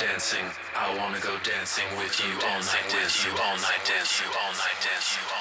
dancing. I wanna go dancing with you all night, dance you all night, dance you all night, dance you all night.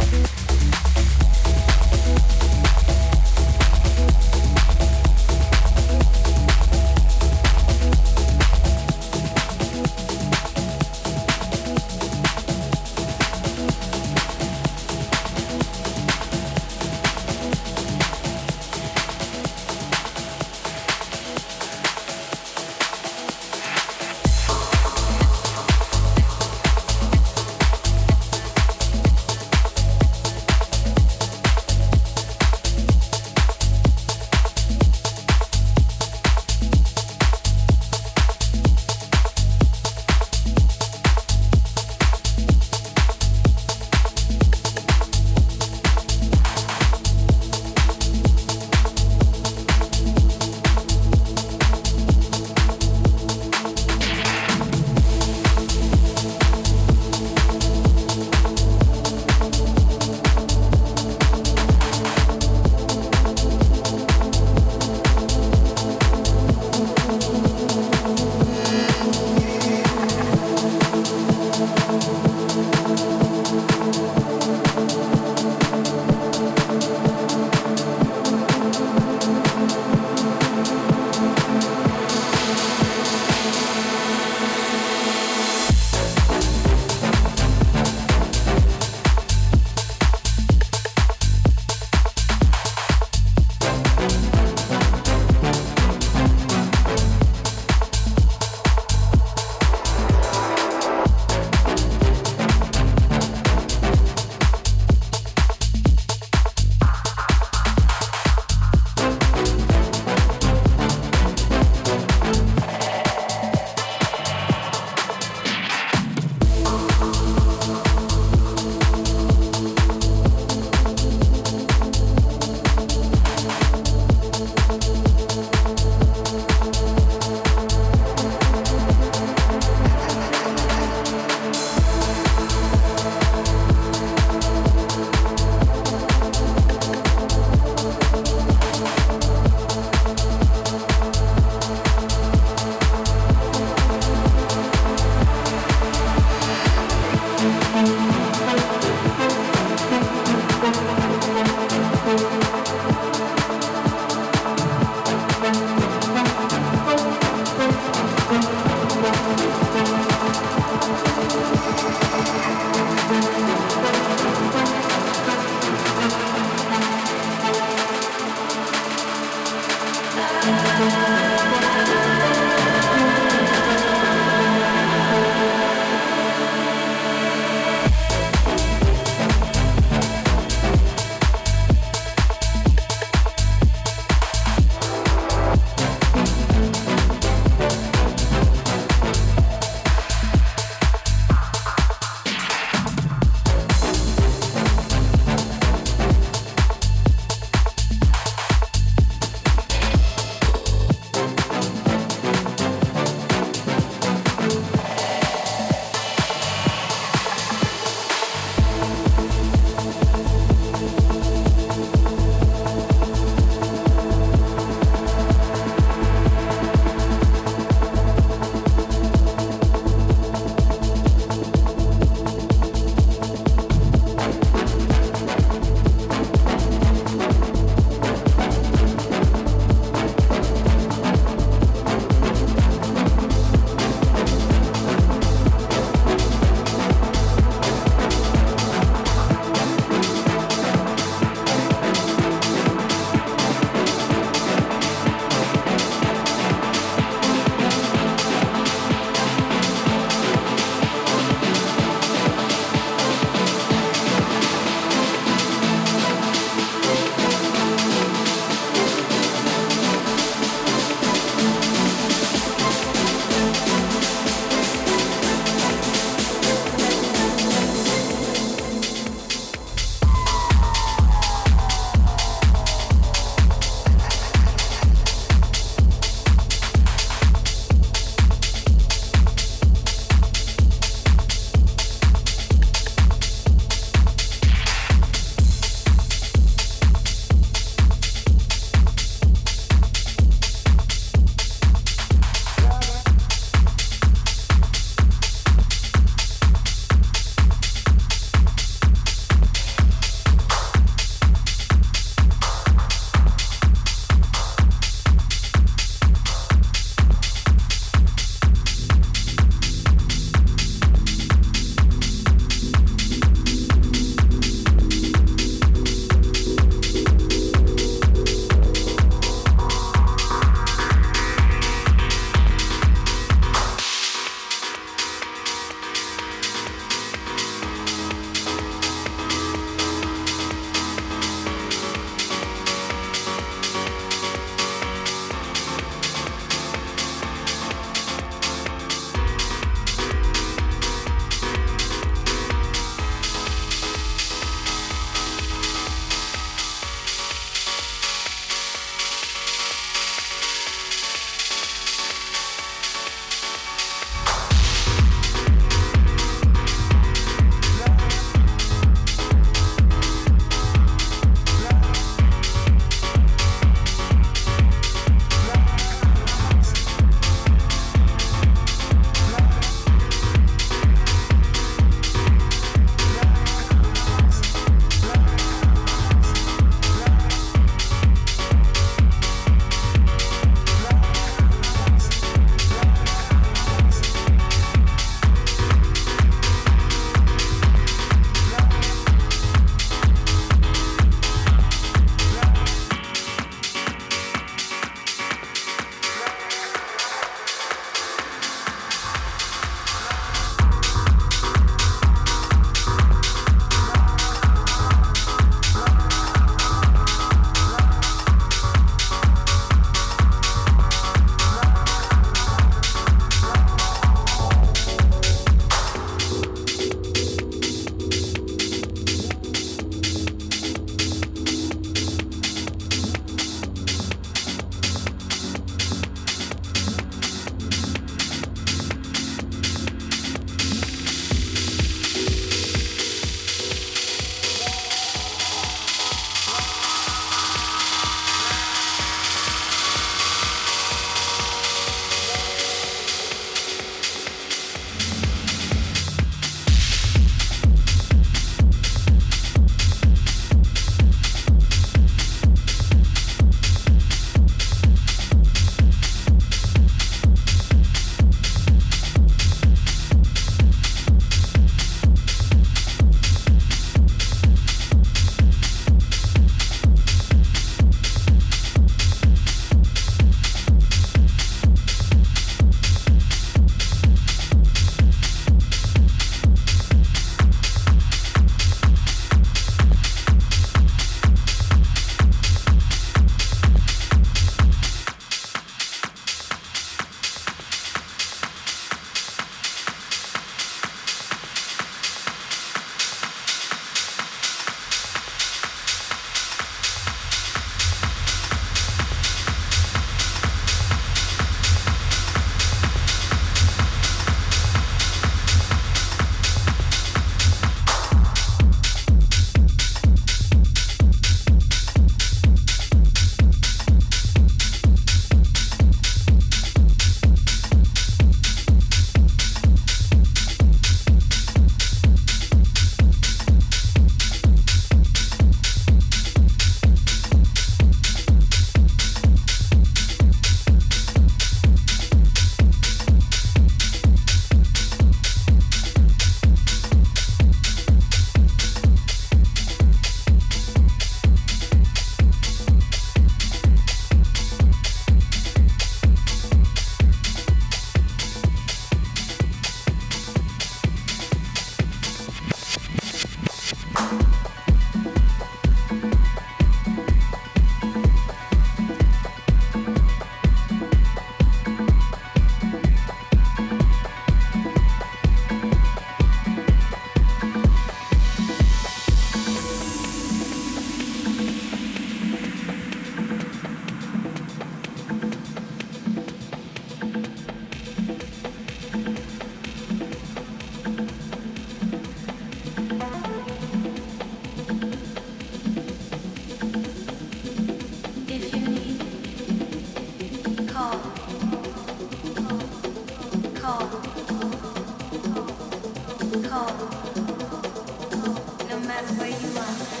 可以吗？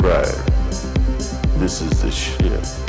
Right. This is the shit.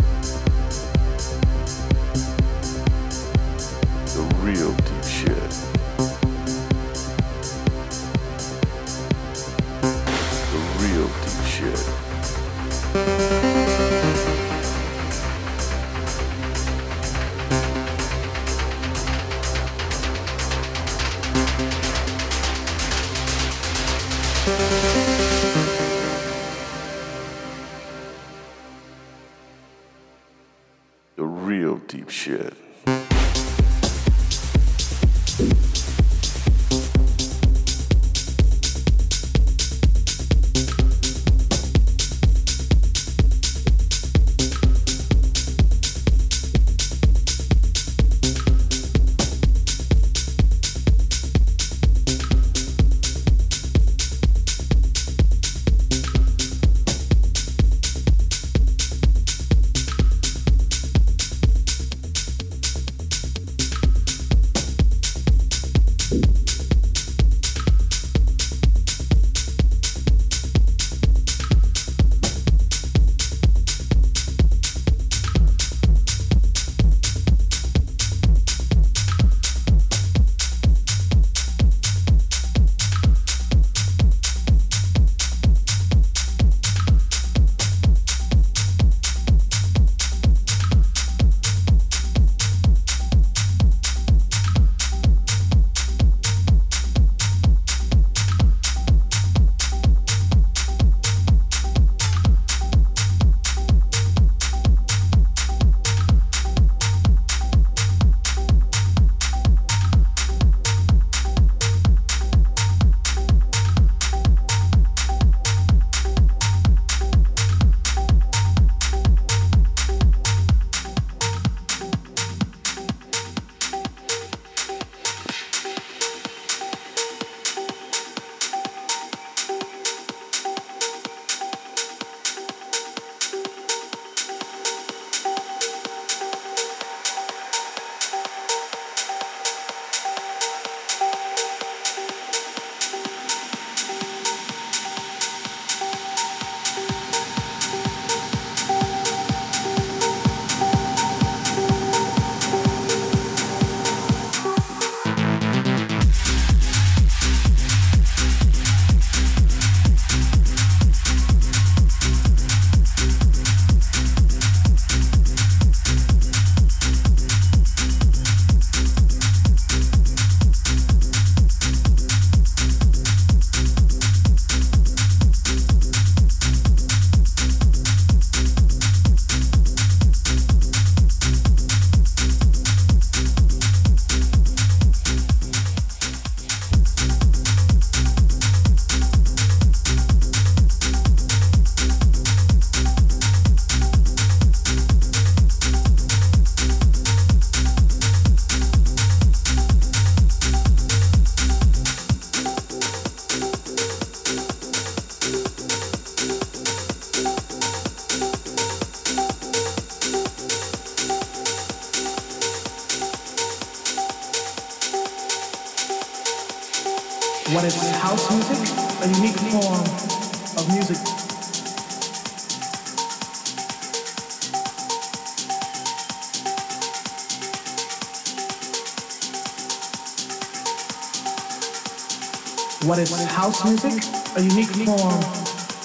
What is house music? A unique form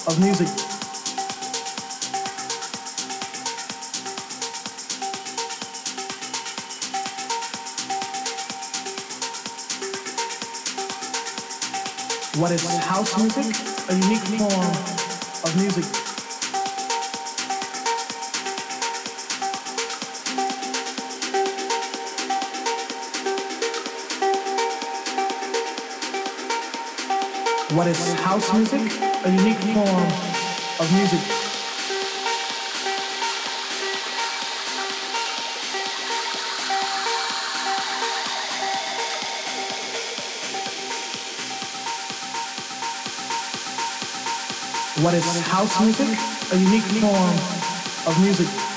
of music. What is house music? A unique form of music. What is house music? A unique form of music. What is house music? A unique form of music.